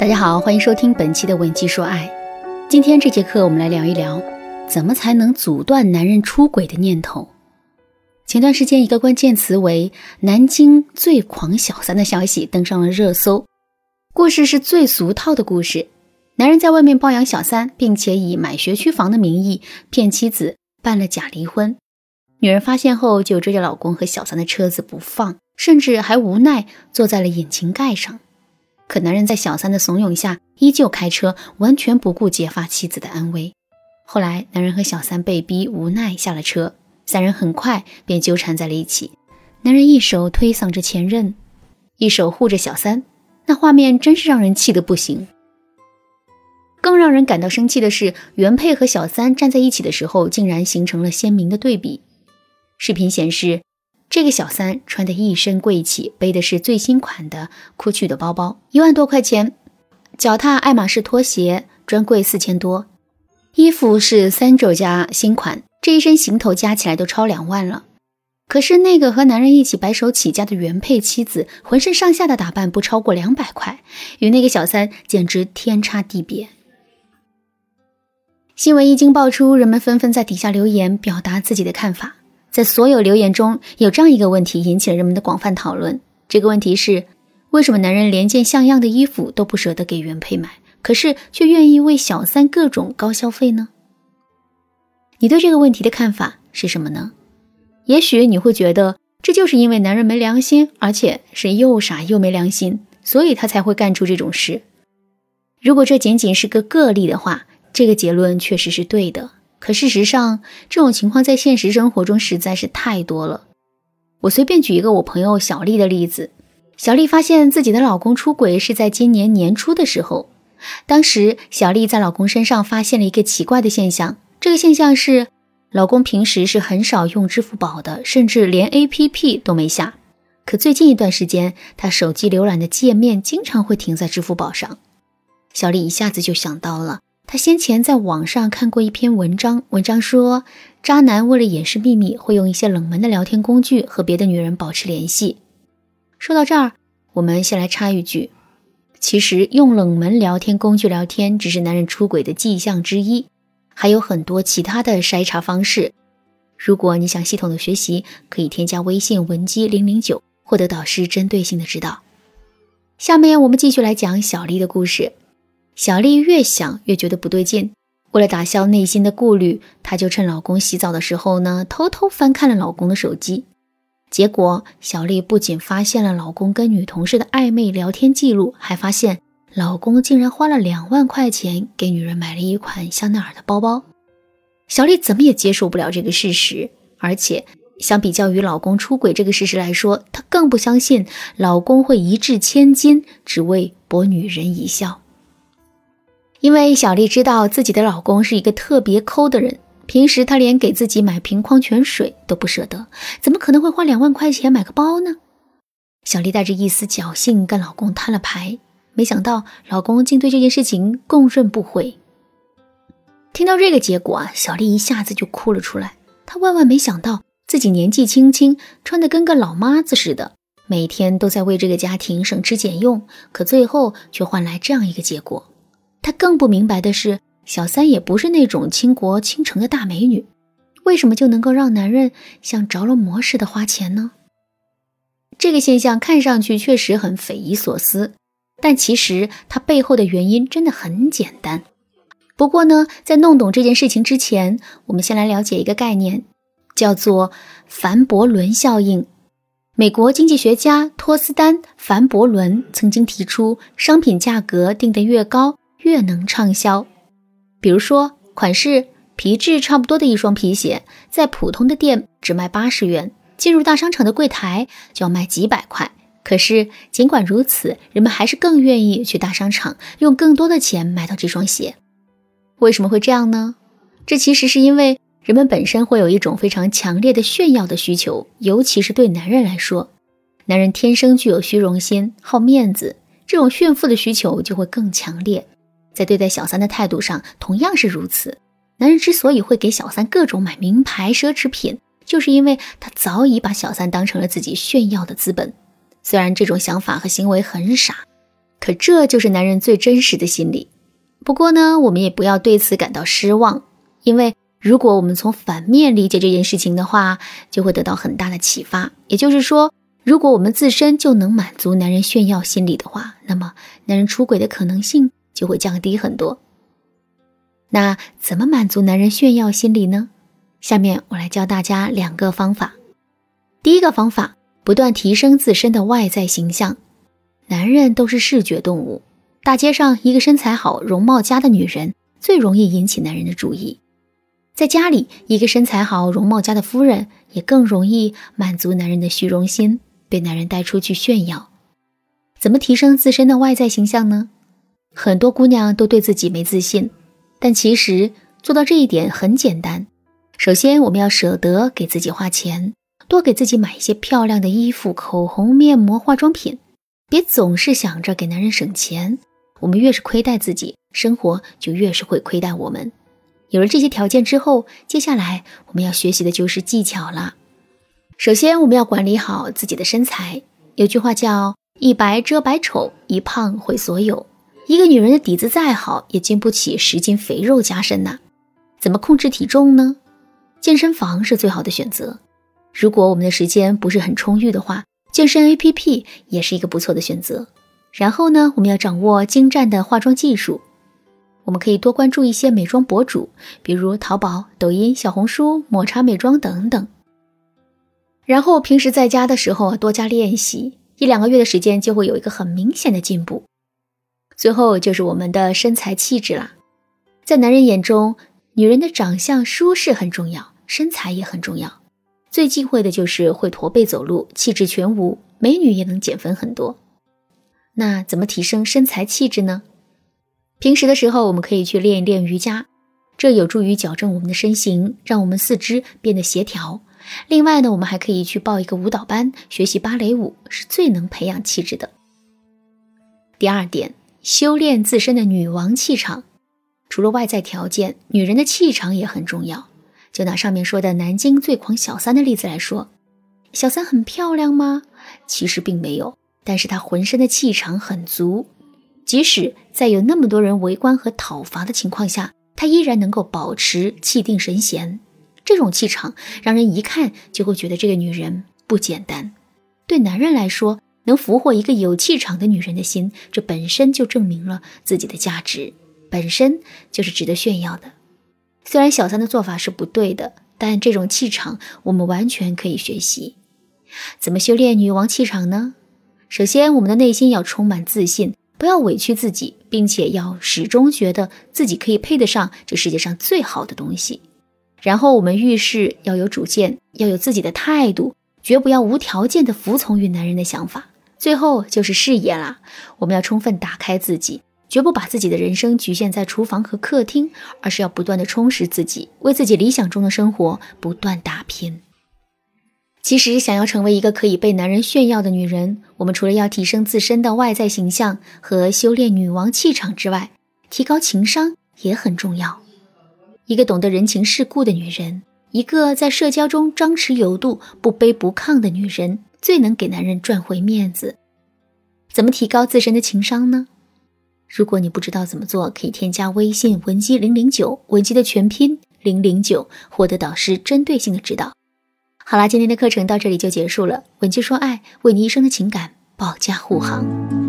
大家好，欢迎收听本期的《文姬说爱》。今天这节课，我们来聊一聊，怎么才能阻断男人出轨的念头。前段时间，一个关键词为“南京最狂小三”的消息登上了热搜。故事是最俗套的故事：男人在外面包养小三，并且以买学区房的名义骗妻子办了假离婚。女人发现后，就追着老公和小三的车子不放，甚至还无奈坐在了引擎盖上。可男人在小三的怂恿下，依旧开车，完全不顾结发妻子的安危。后来，男人和小三被逼无奈下了车，三人很快便纠缠在了一起。男人一手推搡着前任，一手护着小三，那画面真是让人气得不行。更让人感到生气的是，原配和小三站在一起的时候，竟然形成了鲜明的对比。视频显示。这个小三穿的一身贵气，背的是最新款的 GUCCI 的包包，一万多块钱；脚踏爱马仕拖鞋，专柜四千多；衣服是三轴加新款，这一身行头加起来都超两万了。可是那个和男人一起白手起家的原配妻子，浑身上下的打扮不超过两百块，与那个小三简直天差地别。新闻一经爆出，人们纷纷在底下留言，表达自己的看法。在所有留言中有这样一个问题引起了人们的广泛讨论。这个问题是：为什么男人连件像样的衣服都不舍得给原配买，可是却愿意为小三各种高消费呢？你对这个问题的看法是什么呢？也许你会觉得这就是因为男人没良心，而且是又傻又没良心，所以他才会干出这种事。如果这仅仅是个个例的话，这个结论确实是对的。可事实上，这种情况在现实生活中实在是太多了。我随便举一个我朋友小丽的例子：小丽发现自己的老公出轨是在今年年初的时候。当时，小丽在老公身上发现了一个奇怪的现象，这个现象是，老公平时是很少用支付宝的，甚至连 APP 都没下。可最近一段时间，他手机浏览的界面经常会停在支付宝上。小丽一下子就想到了。他先前在网上看过一篇文章，文章说，渣男为了掩饰秘密，会用一些冷门的聊天工具和别的女人保持联系。说到这儿，我们先来插一句，其实用冷门聊天工具聊天只是男人出轨的迹象之一，还有很多其他的筛查方式。如果你想系统的学习，可以添加微信文姬零零九，获得导师针对性的指导。下面我们继续来讲小丽的故事。小丽越想越觉得不对劲，为了打消内心的顾虑，她就趁老公洗澡的时候呢，偷偷翻看了老公的手机。结果，小丽不仅发现了老公跟女同事的暧昧聊天记录，还发现老公竟然花了两万块钱给女人买了一款香奈儿的包包。小丽怎么也接受不了这个事实，而且相比较于老公出轨这个事实来说，她更不相信老公会一掷千金只为博女人一笑。因为小丽知道自己的老公是一个特别抠的人，平时他连给自己买瓶矿泉水都不舍得，怎么可能会花两万块钱买个包呢？小丽带着一丝侥幸跟老公摊了牌，没想到老公竟对这件事情供认不讳。听到这个结果啊，小丽一下子就哭了出来。她万万没想到自己年纪轻轻，穿的跟个老妈子似的，每天都在为这个家庭省吃俭用，可最后却换来这样一个结果。他更不明白的是，小三也不是那种倾国倾城的大美女，为什么就能够让男人像着了魔似的花钱呢？这个现象看上去确实很匪夷所思，但其实它背后的原因真的很简单。不过呢，在弄懂这件事情之前，我们先来了解一个概念，叫做凡伯伦效应。美国经济学家托斯丹·凡伯伦曾经提出，商品价格定得越高。越能畅销，比如说款式皮质差不多的一双皮鞋，在普通的店只卖八十元，进入大商场的柜台就要卖几百块。可是尽管如此，人们还是更愿意去大商场，用更多的钱买到这双鞋。为什么会这样呢？这其实是因为人们本身会有一种非常强烈的炫耀的需求，尤其是对男人来说，男人天生具有虚荣心，好面子，这种炫富的需求就会更强烈。在对待小三的态度上，同样是如此。男人之所以会给小三各种买名牌奢侈品，就是因为他早已把小三当成了自己炫耀的资本。虽然这种想法和行为很傻，可这就是男人最真实的心理。不过呢，我们也不要对此感到失望，因为如果我们从反面理解这件事情的话，就会得到很大的启发。也就是说，如果我们自身就能满足男人炫耀心理的话，那么男人出轨的可能性就会降低很多。那怎么满足男人炫耀心理呢？下面我来教大家两个方法。第一个方法，不断提升自身的外在形象。男人都是视觉动物，大街上一个身材好、容貌佳的女人最容易引起男人的注意；在家里，一个身材好、容貌佳的夫人也更容易满足男人的虚荣心，被男人带出去炫耀。怎么提升自身的外在形象呢？很多姑娘都对自己没自信，但其实做到这一点很简单。首先，我们要舍得给自己花钱，多给自己买一些漂亮的衣服、口红、面膜、化妆品，别总是想着给男人省钱。我们越是亏待自己，生活就越是会亏待我们。有了这些条件之后，接下来我们要学习的就是技巧了。首先，我们要管理好自己的身材。有句话叫“一白遮百丑，一胖毁所有”。一个女人的底子再好，也经不起十斤肥肉加身呐。怎么控制体重呢？健身房是最好的选择。如果我们的时间不是很充裕的话，健身 APP 也是一个不错的选择。然后呢，我们要掌握精湛的化妆技术。我们可以多关注一些美妆博主，比如淘宝、抖音、小红书、抹茶美妆等等。然后平时在家的时候多加练习，一两个月的时间就会有一个很明显的进步。最后就是我们的身材气质啦，在男人眼中。女人的长相舒适很重要，身材也很重要。最忌讳的就是会驼背走路，气质全无。美女也能减分很多。那怎么提升身材气质呢？平时的时候，我们可以去练一练瑜伽，这有助于矫正我们的身形，让我们四肢变得协调。另外呢，我们还可以去报一个舞蹈班，学习芭蕾舞，是最能培养气质的。第二点，修炼自身的女王气场。除了外在条件，女人的气场也很重要。就拿上面说的南京最狂小三的例子来说，小三很漂亮吗？其实并没有，但是她浑身的气场很足，即使在有那么多人围观和讨伐的情况下，她依然能够保持气定神闲。这种气场让人一看就会觉得这个女人不简单。对男人来说，能俘获一个有气场的女人的心，这本身就证明了自己的价值。本身就是值得炫耀的。虽然小三的做法是不对的，但这种气场我们完全可以学习。怎么修炼女王气场呢？首先，我们的内心要充满自信，不要委屈自己，并且要始终觉得自己可以配得上这世界上最好的东西。然后，我们遇事要有主见，要有自己的态度，绝不要无条件的服从于男人的想法。最后就是事业啦，我们要充分打开自己。绝不把自己的人生局限在厨房和客厅，而是要不断的充实自己，为自己理想中的生活不断打拼。其实，想要成为一个可以被男人炫耀的女人，我们除了要提升自身的外在形象和修炼女王气场之外，提高情商也很重要。一个懂得人情世故的女人，一个在社交中张弛有度、不卑不亢的女人，最能给男人赚回面子。怎么提高自身的情商呢？如果你不知道怎么做，可以添加微信文姬零零九，文姬的全拼零零九，获得导师针对性的指导。好啦，今天的课程到这里就结束了。文姬说爱，为你一生的情感保驾护航。